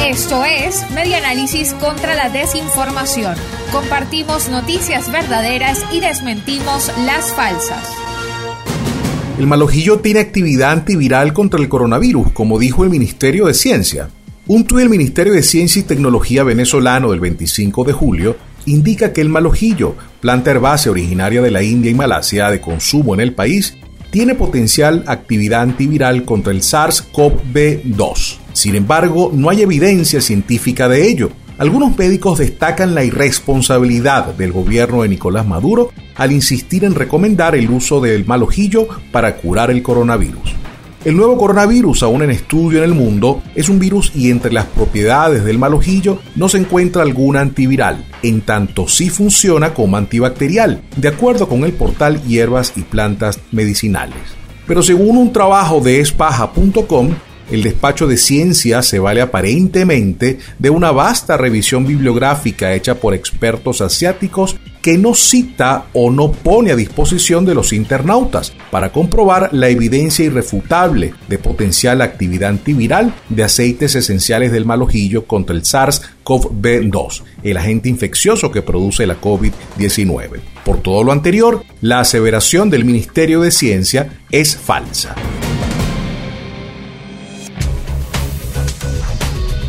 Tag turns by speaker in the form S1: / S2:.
S1: Esto es Media Análisis contra la Desinformación. Compartimos noticias verdaderas y desmentimos las falsas.
S2: El malojillo tiene actividad antiviral contra el coronavirus, como dijo el Ministerio de Ciencia. Un tuit del Ministerio de Ciencia y Tecnología venezolano del 25 de julio indica que el malojillo, planta herbácea originaria de la India y Malasia de consumo en el país, tiene potencial actividad antiviral contra el SARS-CoV-2. Sin embargo, no hay evidencia científica de ello. Algunos médicos destacan la irresponsabilidad del gobierno de Nicolás Maduro al insistir en recomendar el uso del malojillo para curar el coronavirus. El nuevo coronavirus, aún en estudio en el mundo, es un virus y entre las propiedades del malojillo no se encuentra alguna antiviral, en tanto sí funciona como antibacterial, de acuerdo con el portal Hierbas y Plantas Medicinales. Pero según un trabajo de espaja.com, el despacho de ciencia se vale aparentemente de una vasta revisión bibliográfica hecha por expertos asiáticos que no cita o no pone a disposición de los internautas para comprobar la evidencia irrefutable de potencial actividad antiviral de aceites esenciales del malojillo contra el SARS-CoV-2, el agente infeccioso que produce la COVID-19. Por todo lo anterior, la aseveración del Ministerio de Ciencia es falsa.